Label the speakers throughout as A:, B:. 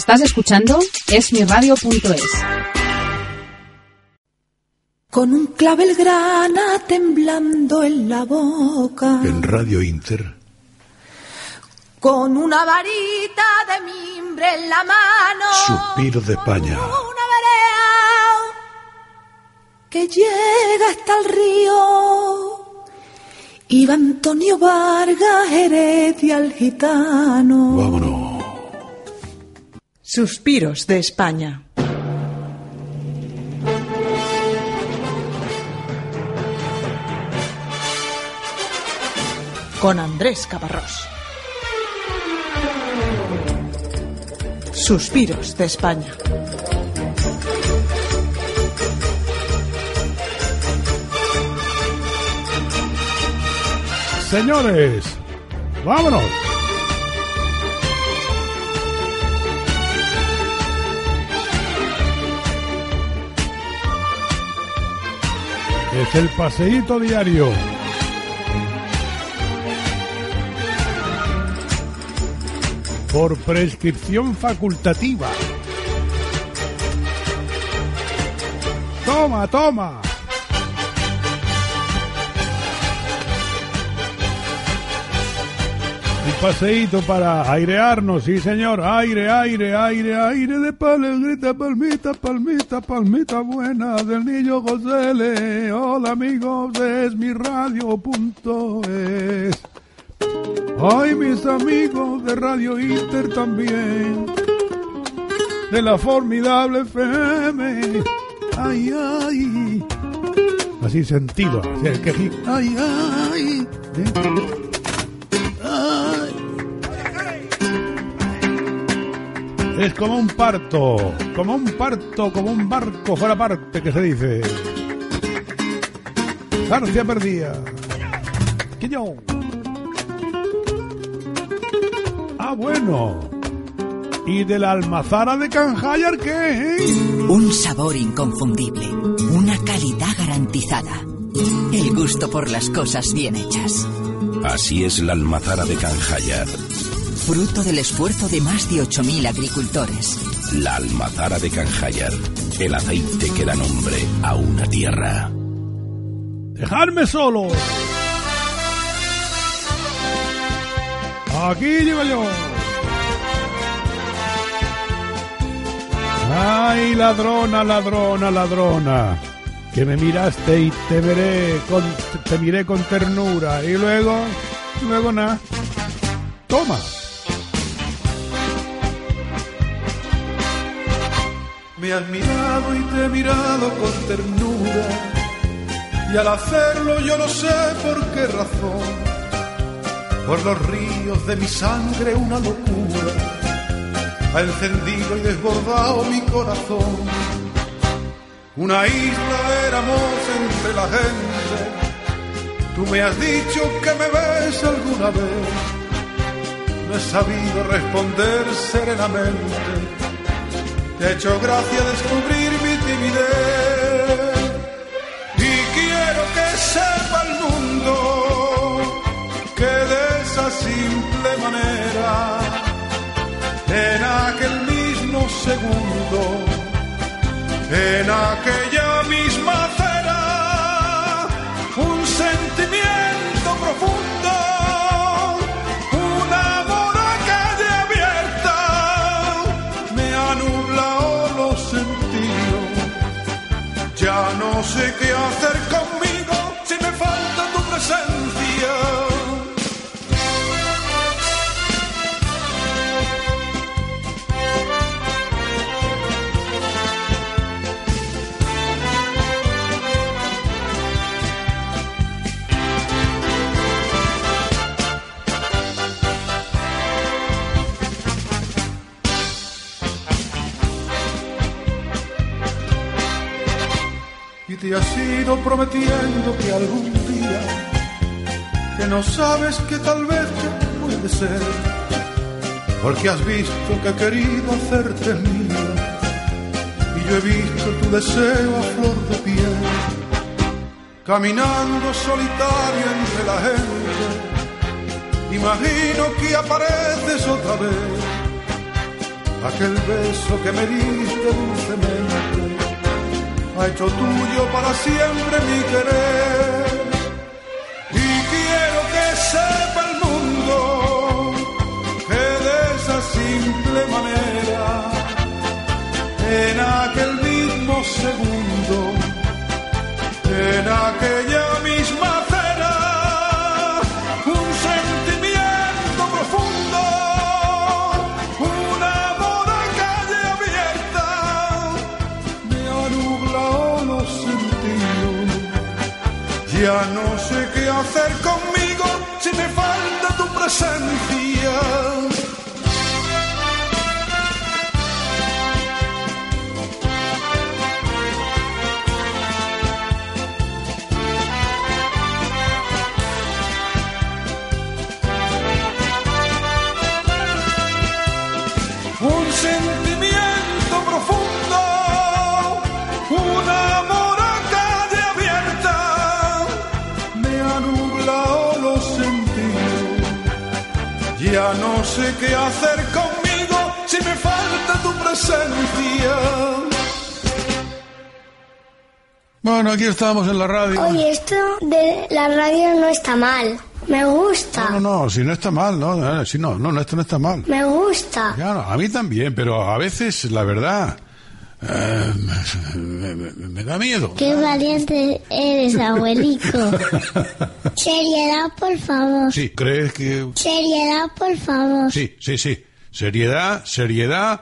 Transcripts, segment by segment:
A: Estás escuchando esmiradio.es.
B: Con un clavel grana temblando en la boca.
C: En Radio Inter.
B: Con una varita de mimbre en la mano.
C: Suspiros de España.
B: Una que llega hasta el río. Iba Antonio Vargas Heredia el gitano.
C: Vámonos.
D: Suspiros de España. Con Andrés Caparrós. Suspiros de España.
C: Señores, vámonos. Es el paseíto diario. Por prescripción facultativa. Toma, toma. Un paseíto para airearnos, sí señor. Aire, aire, aire, aire de palegrita, palmita, palmita, palmita buena del niño José. Hola amigos de esmiradio.es. Ay, mis amigos de Radio Inter también. De la formidable FM. Ay, ay. Así sentido. Así el quejí. Ay, ay. ¿Eh? Es como un parto, como un parto, como un barco fuera parte que se dice. García perdía. Que yo. Ah, bueno. ¿Y de la almazara de Canjayar qué? eh?
E: Un sabor inconfundible, una calidad garantizada, el gusto por las cosas bien hechas.
F: Así es la almazara de Canjayar.
E: Fruto del esfuerzo de más de 8.000 agricultores.
F: La almazara de Canjayar. El aceite que da nombre a una tierra.
C: ¡Dejarme solo! Aquí llego yo. Ay, ladrona, ladrona, ladrona. Que me miraste y te veré, con, te miré con ternura. Y luego, luego nada. Toma.
G: Me has mirado y te he mirado con ternura. Y al hacerlo yo no sé por qué razón. Por los ríos de mi sangre una locura ha encendido y desbordado mi corazón. Una isla éramos entre la gente. Tú me has dicho que me ves alguna vez. No he sabido responder serenamente. Te ha hecho gracia descubrir mi timidez. Y quiero que sepa el mundo que de esa simple manera, en aquel mismo segundo, en aquella te has ido prometiendo que algún día, que no sabes que tal vez puede ser, porque has visto que he querido hacerte mía, y yo he visto tu deseo a flor de piel, caminando solitario entre la gente, imagino que apareces otra vez,
H: aquel beso que me diste dulcemente, ha hecho tuyo para siempre mi querer. Y quiero que sepa el mundo que de esa simple manera, en aquel mismo segundo, en aquella misma Ya no sé qué hacer conmigo
G: Bueno, aquí estamos en la radio.
I: Oye, esto de la radio no está mal. Me gusta.
G: No, no, no, si no está mal, no, no, si no, no, no, esto no está mal.
I: Me gusta.
G: Ya, no, a mí también, pero a veces, la verdad, eh, me, me- me da miedo.
I: Qué valiente eres, abuelico. Seriedad, por favor.
G: Sí, ¿crees que...?
I: Seriedad, por favor.
G: Sí, sí, sí. Seriedad, seriedad,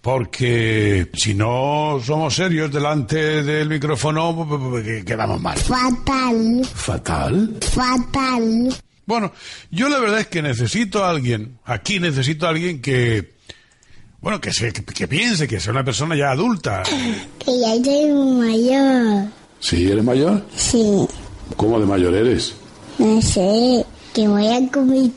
G: porque si no somos serios delante del micrófono, que- quedamos mal.
I: Fatal.
G: ¿Fatal?
I: Fatal.
G: Bueno, yo la verdad es que necesito a alguien, aquí necesito a alguien que, bueno, que, se, que piense, que sea una persona ya adulta.
I: Que ya soy muy mayor.
F: ¿Sí, eres mayor?
I: Sí.
F: ¿Cómo de mayor eres?
I: No sé. Que voy a cumplir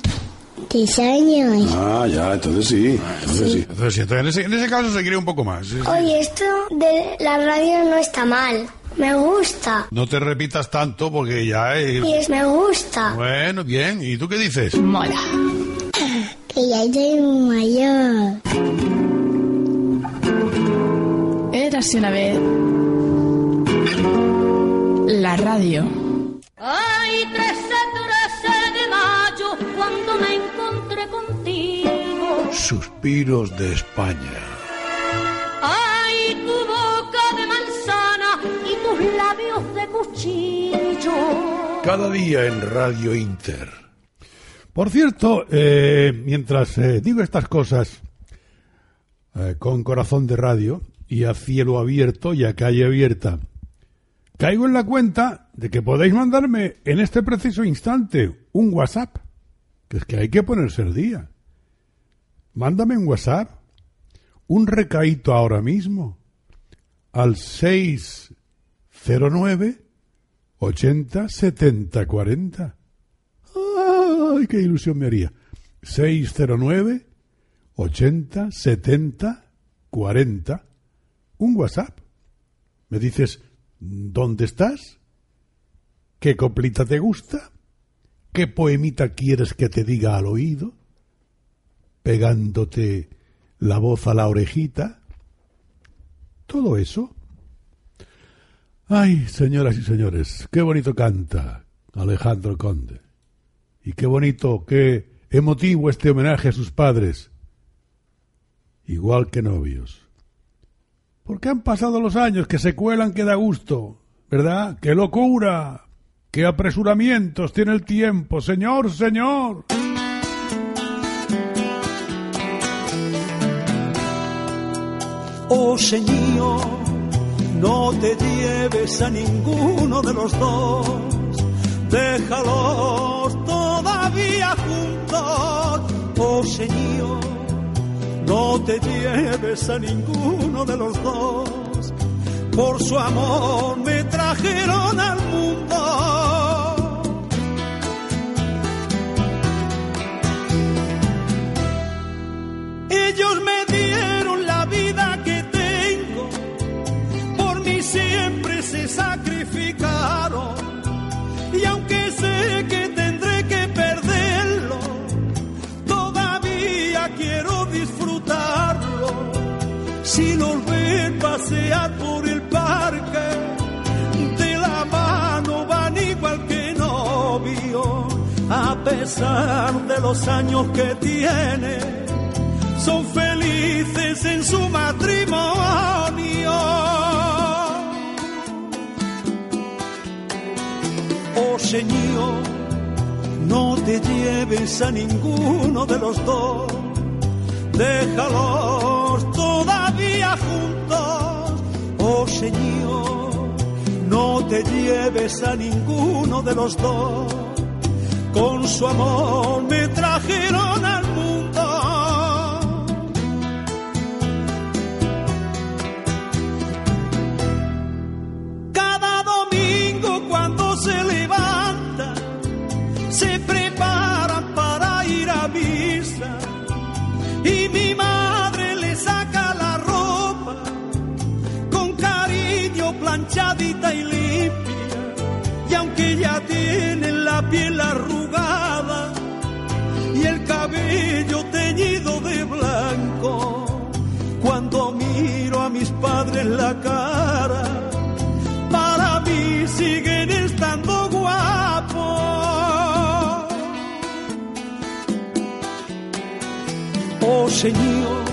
I: tres años.
F: Ah, ya, entonces sí. Entonces sí.
G: Entonces, entonces, en, ese, en ese caso se quiere un poco más. Sí, sí.
I: Oye, esto de la radio no está mal. Me gusta.
G: No te repitas tanto porque ya
I: Y
G: es...
I: es me gusta.
G: Bueno, bien. ¿Y tú qué dices?
J: Mola.
I: Que ya soy muy mayor.
J: Érase una vez. La radio.
B: Ay, 13, 13 de mayo, cuando me contigo.
G: Suspiros de España.
B: Ay, tu boca de manzana y tus labios de cuchillo.
G: Cada día en Radio Inter. Por cierto, eh, mientras eh, digo estas cosas eh, con corazón de radio y a cielo abierto y a calle abierta, caigo en la cuenta de que podéis mandarme en este preciso instante un WhatsApp, que es que hay que ponerse el día. Mándame un WhatsApp, un recaíto ahora mismo, al 609 80 70 40. ¡Ay, qué ilusión me haría! 609 80 70 40. Un WhatsApp. Me dices, ¿dónde estás? ¿Qué coplita te gusta? ¿Qué poemita quieres que te diga al oído? Pegándote la voz a la orejita. Todo eso. Ay, señoras y señores, qué bonito canta Alejandro Conde. Y qué bonito, qué emotivo este homenaje a sus padres. Igual que novios. Porque han pasado los años que se cuelan que da gusto, ¿verdad? ¡Qué locura! ¡Qué apresuramientos tiene el tiempo! ¡Señor, señor!
K: Oh Señor, no te lleves a ninguno de los dos, déjalos todavía juntos. Oh Señor, no te lleves a ninguno de los dos, por su amor me trajeron al mundo. Ellos me pasear por el parque, de la mano van igual que novio, a pesar de los años que tiene, son felices en su matrimonio. Oh Señor, no te lleves a ninguno de los dos, déjalos todavía juntos. Oh Señor, no te lleves a ninguno de los dos, con su amor me trajeron ya tiene la piel arrugada y el cabello teñido de blanco, cuando miro a mis padres la cara, para mí siguen estando guapos. Oh Señor,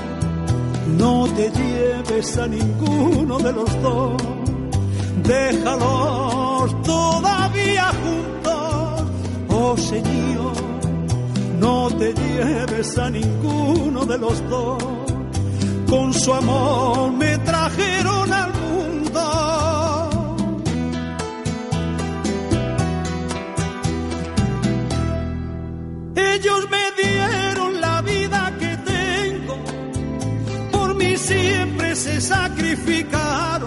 K: no te lleves a ninguno de los dos, déjalos todavía juntos. Oh Señor, no te lleves a ninguno de los dos, con su amor me trajeron al mundo. Ellos me dieron la vida que tengo, por mí siempre se sacrificaron.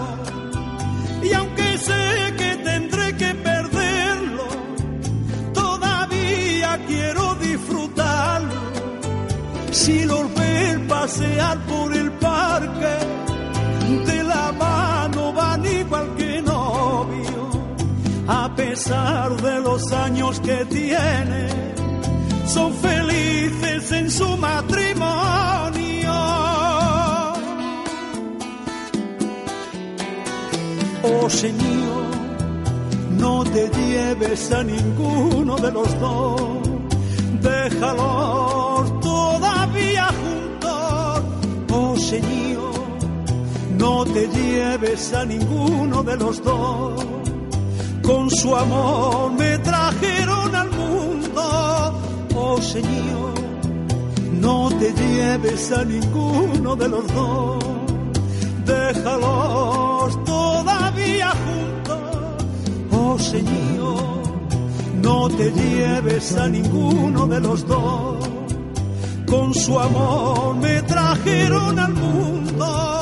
K: Si los ver pasear por el parque, de la mano van igual que novio, a pesar de los años que tiene. Son felices en su matrimonio. Oh Señor, no te lleves a ninguno de los dos, déjalos no te lleves a ninguno de los dos, con su amor me trajeron al mundo. Oh Señor, no te lleves a ninguno de los dos, déjalos todavía juntos, oh Señor, no te lleves a ninguno de los dos, con su amor me trajeron al mundo,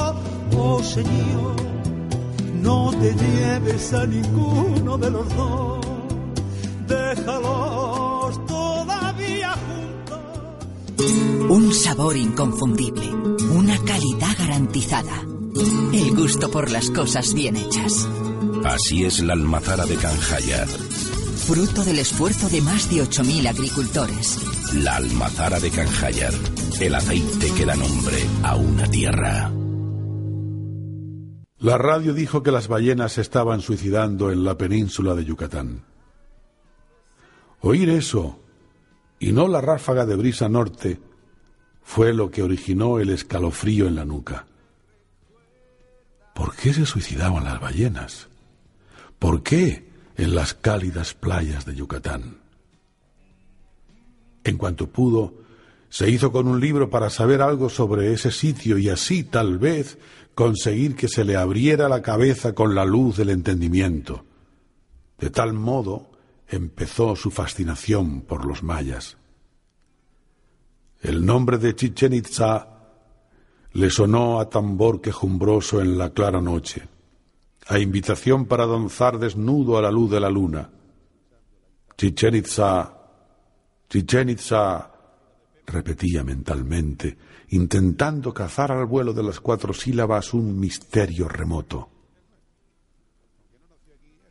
K: Señor, no te lleves a ninguno de los dos, déjalos todavía juntos.
E: Un sabor inconfundible, una calidad garantizada, el gusto por las cosas bien hechas.
F: Así es la almazara de Canjayar.
E: Fruto del esfuerzo de más de 8.000 agricultores.
F: La almazara de Canjayar. El aceite que da nombre a una tierra.
G: La radio dijo que las ballenas se estaban suicidando en la península de Yucatán. Oír eso, y no la ráfaga de brisa norte, fue lo que originó el escalofrío en la nuca. ¿Por qué se suicidaban las ballenas? ¿Por qué en las cálidas playas de Yucatán? En cuanto pudo, se hizo con un libro para saber algo sobre ese sitio y así, tal vez, conseguir que se le abriera la cabeza con la luz del entendimiento. De tal modo empezó su fascinación por los mayas. El nombre de Chichen Itza le sonó a tambor quejumbroso en la clara noche, a invitación para danzar desnudo a la luz de la luna. Chichen Itza, Chichen Itza, repetía mentalmente, intentando cazar al vuelo de las cuatro sílabas un misterio remoto.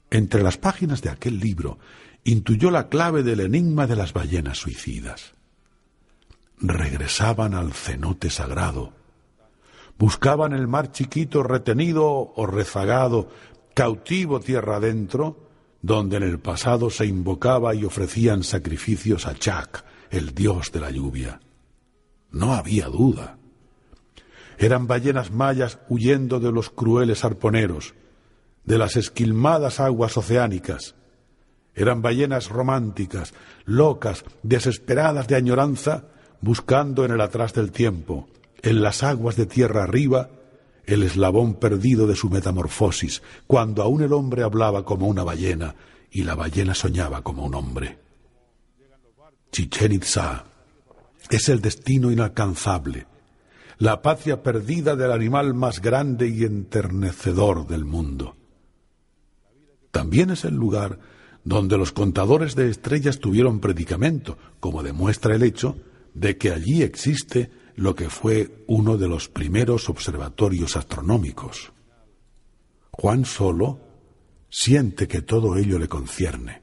G: Entre las páginas de aquel libro intuyó la clave del enigma de las ballenas suicidas. Regresaban al cenote sagrado, Buscaban el mar chiquito retenido o rezagado, cautivo tierra adentro, donde en el pasado se invocaba y ofrecían sacrificios a Chak, el dios de la lluvia. No había duda. Eran ballenas mayas huyendo de los crueles arponeros, de las esquilmadas aguas oceánicas. Eran ballenas románticas, locas, desesperadas de añoranza, buscando en el atrás del tiempo, en las aguas de tierra arriba, el eslabón perdido de su metamorfosis, cuando aún el hombre hablaba como una ballena y la ballena soñaba como un hombre. Chichen Itza es el destino inalcanzable, la patria perdida del animal más grande y enternecedor del mundo. También es el lugar donde los contadores de estrellas tuvieron predicamento, como demuestra el hecho de que allí existe lo que fue uno de los primeros observatorios astronómicos. Juan solo siente que todo ello le concierne.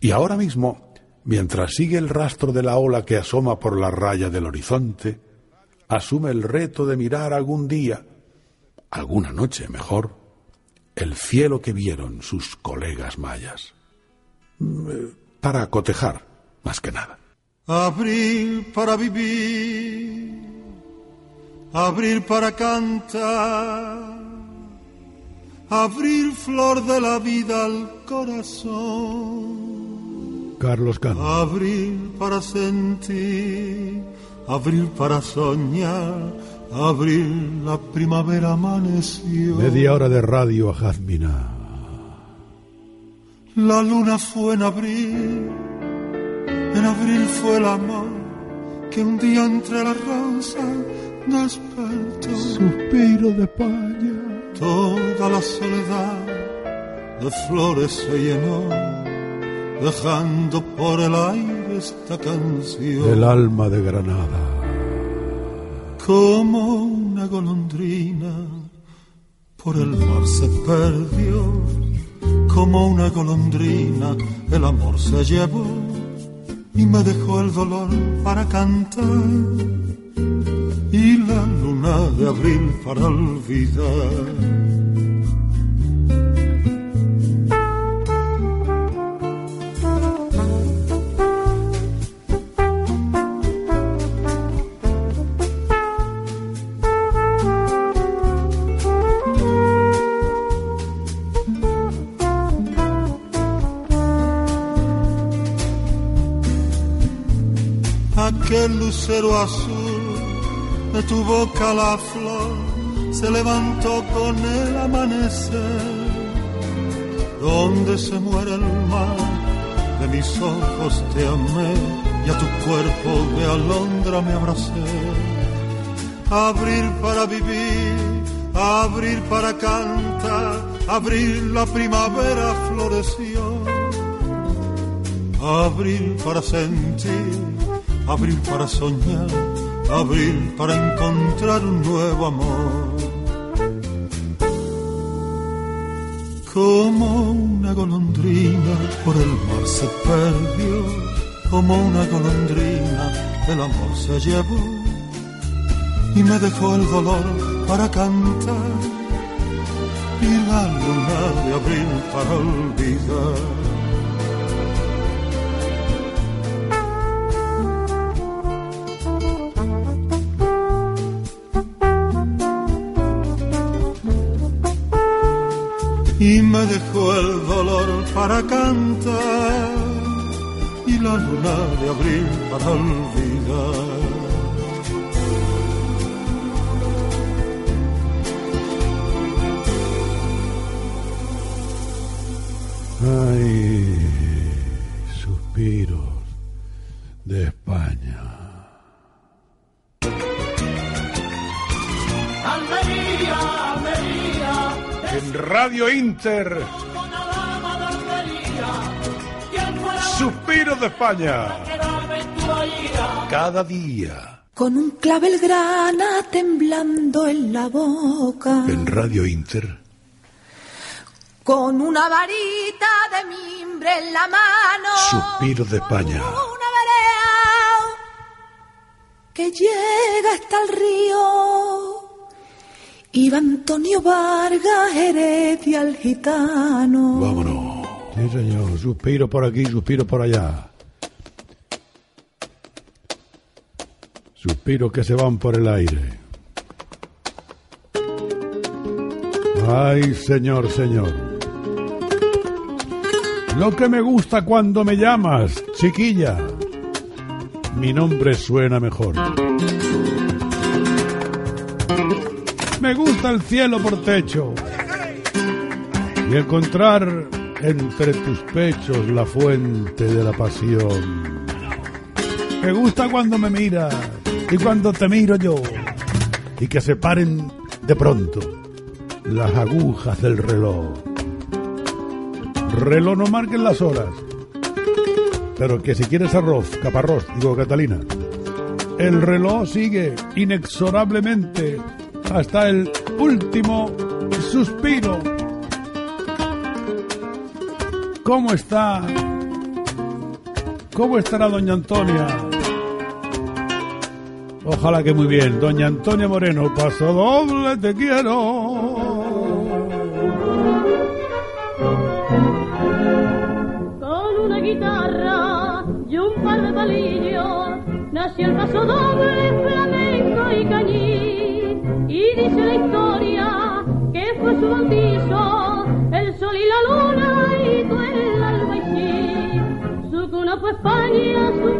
G: Y ahora mismo, mientras sigue el rastro de la ola que asoma por la raya del horizonte, asume el reto de mirar algún día, alguna noche mejor, el cielo que vieron sus colegas mayas. Mm, eh, para cotejar, más que nada.
L: Abril para vivir, abril para cantar, abrir flor de la vida al corazón.
G: Carlos Cano.
L: Abril para sentir, abril para soñar, abril la primavera amaneció.
G: Media hora de radio a Jazmina.
L: La luna fue en abril en abril fue el amor que un día entre las rosas despertó.
G: Suspiro de España.
L: Toda la soledad de flores se llenó, dejando por el aire esta canción.
G: El alma de Granada.
L: Como una golondrina por el mar se perdió. Como una golondrina el amor se llevó y me dejó el dolor para cantar y la luna de abril para olvidar. Aquel lucero azul de tu boca la flor se levantó con el amanecer. Donde se muere el mar de mis ojos te amé y a tu cuerpo de alondra me abracé. Abrir para vivir abrir para cantar abrir la primavera floreció. Abrir para sentir abril para soñar, abril para encontrar un nuevo amor. Como una golondrina por el mar se perdió, como una golondrina el amor se llevó y me dejó el dolor para cantar y la luna de abril para olvidar. Dejó el dolor para cantar y la luna de abril para olvidar.
G: Radio Inter. Suspiros de España. Cada día.
B: Con un clavel grana temblando en la boca.
G: En Radio Inter.
B: Con una varita de mimbre en la mano.
G: Suspiros de España.
B: Una que llega hasta el río Iba Antonio Vargas Heredia el gitano.
G: Vámonos. Sí, señor. Suspiro por aquí, suspiro por allá. Suspiros que se van por el aire. Ay, señor, señor. Lo que me gusta cuando me llamas, chiquilla. Mi nombre suena mejor. Me gusta el cielo por techo y encontrar entre tus pechos la fuente de la pasión. Me gusta cuando me miras y cuando te miro yo y que se paren de pronto las agujas del reloj. Reloj no marquen las horas, pero que si quieres arroz, caparrós, digo Catalina, el reloj sigue inexorablemente hasta el último suspiro. ¿Cómo está? ¿Cómo estará doña Antonia? Ojalá que muy bien. Doña Antonia Moreno, paso doble, te quiero.
M: Con una guitarra y un par de palillos nació el paso doble, flamenco y historia que fue su bautizo, el sol y la luna y tú el albaicín. Su cuna fue España, su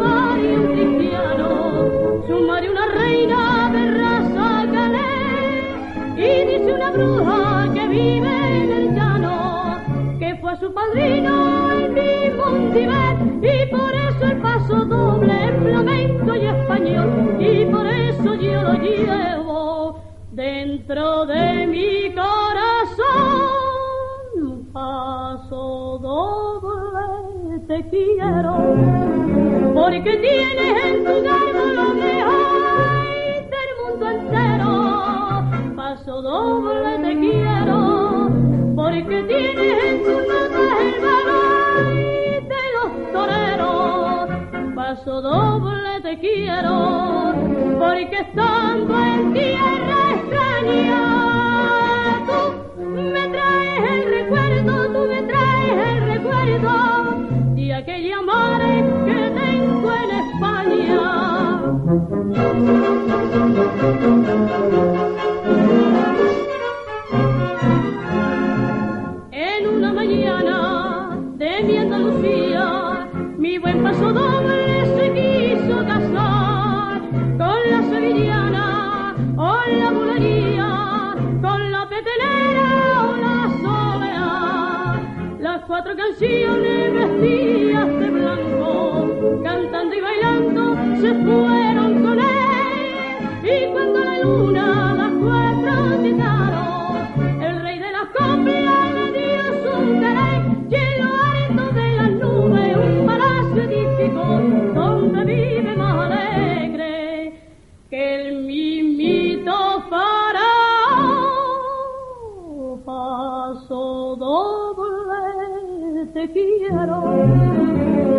M: porque tienes en tu garbo lo mejor del mundo entero. Paso doble te quiero, porque tienes en tus notas el valor de los toreros. Paso doble te quiero, porque estando en tierra extraña, España.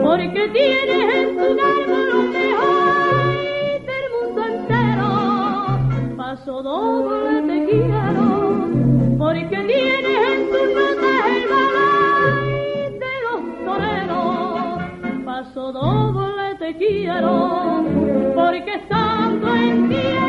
M: Porque tienes en tu garbo lo mejor del mundo entero. Paso doble te quiero, porque tienes en tus notas el valor de los toreros. Paso doble te quiero, porque estando en tierra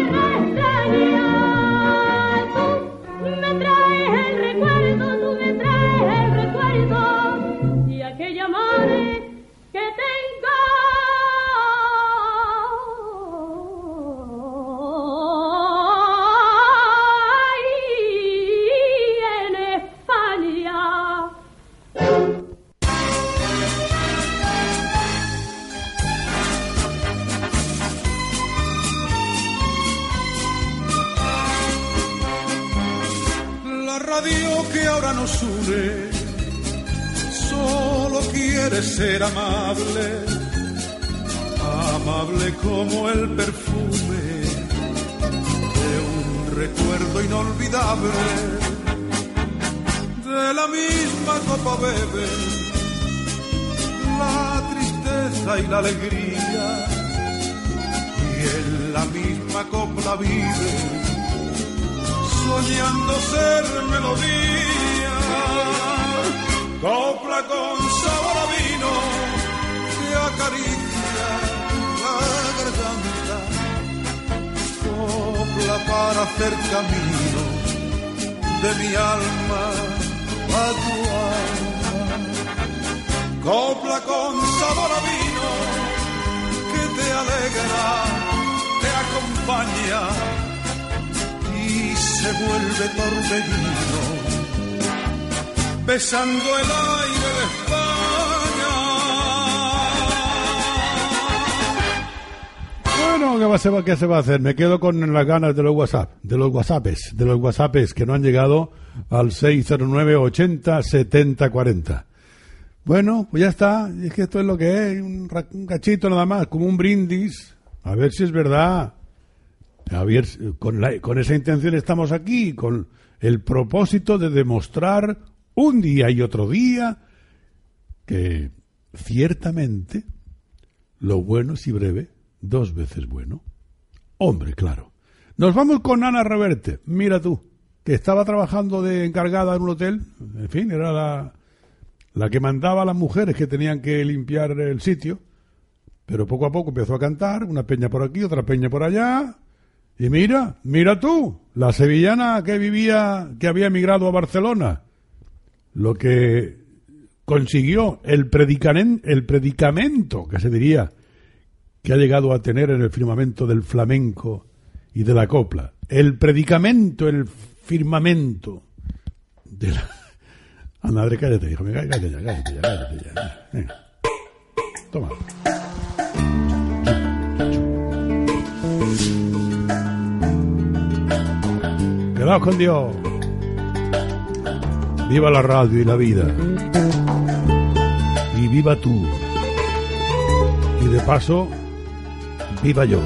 H: nos solo quiere ser amable, amable como el perfume de un recuerdo inolvidable. De la misma copa bebe la tristeza y la alegría, y en la misma copla vive soñando ser melodía, copla con sabor a vino que acaricia la garganta, copla para hacer camino de mi alma a tu alma, copla con sabor a vino que te alegra, te acompaña y se vuelve torbellino, besando el aire de España.
G: Bueno, ¿qué, se va a hacer? Me quedo con las ganas de los WhatsApp, de los WhatsAppes, de los WhatsAppes que no han llegado al 609 80 70 40. Bueno, pues ya está. Es que esto es lo que es, un, cachito nada más, como un brindis. A ver si es verdad. Con, la- con esa intención estamos aquí, con el propósito de demostrar un día y otro día que ciertamente lo bueno es y breve, dos veces bueno. Hombre, claro. Nos vamos con Ana Reverte. Mira tú, que estaba trabajando de encargada en un hotel. En fin, era la, la que mandaba a las mujeres que tenían que limpiar el sitio. Pero poco a poco empezó a cantar, una peña por aquí, otra peña por allá. Y mira, mira tú, la sevillana que vivía, que había emigrado a Barcelona. Lo que consiguió el, el predicamento, que se diría, que ha llegado a tener en el firmamento del flamenco y de la copla. El predicamento, el firmamento de la... Ah, madre, cállate, hijo, cállate ya, cállate ya, cállate ya. Venga. Toma. Quedaos con Dios. Viva la radio y la vida. Y viva tú. Y de paso, viva yo.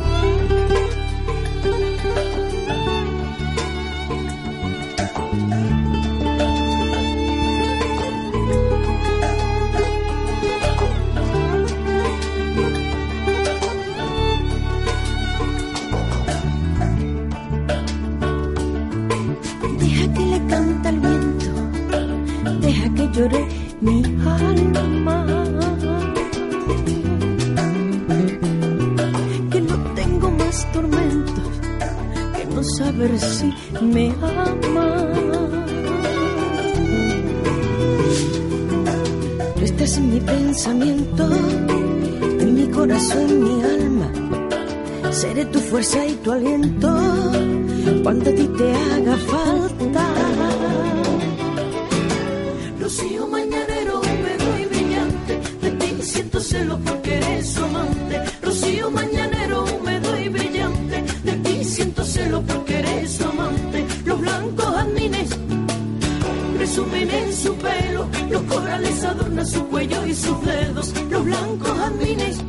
N: En mi corazón, mi alma. Seré tu fuerza y tu aliento cuando a ti te haga falta. Adornan su cuello y sus dedos. Los blancos jazmines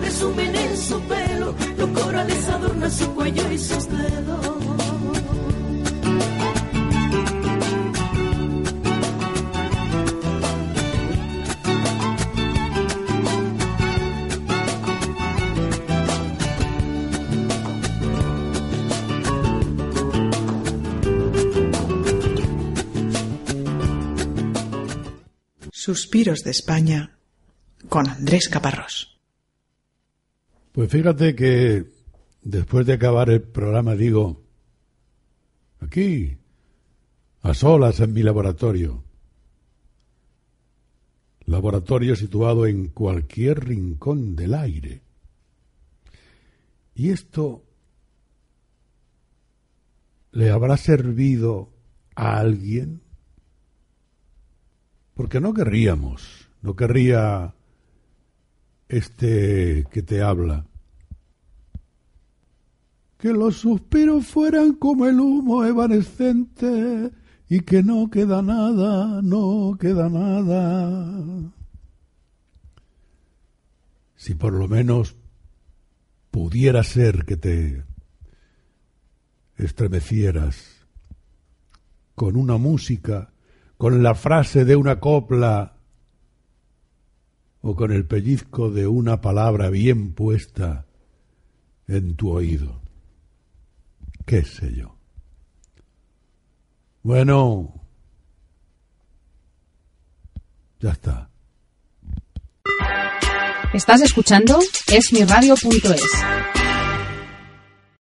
N: presumen en su pelo, los corales adornan su cuello y sus dedos.
D: Suspiros de España con Andrés Caparrós.
G: Pues fíjate que después de acabar el programa digo, aquí, a solas en mi laboratorio, laboratorio situado en cualquier rincón del aire. Y esto le habrá servido a alguien, porque no querríamos, no querría este que te habla. Que los suspiros fueran como el humo evanescente y que no queda nada, no queda nada. Si por lo menos pudiera ser que te estremecieras con una música, con la frase de una copla o con el pellizco de una palabra bien puesta en tu oído. ¿Qué sé yo? Bueno. Ya está.
A: Estás escuchando esmiradio.es.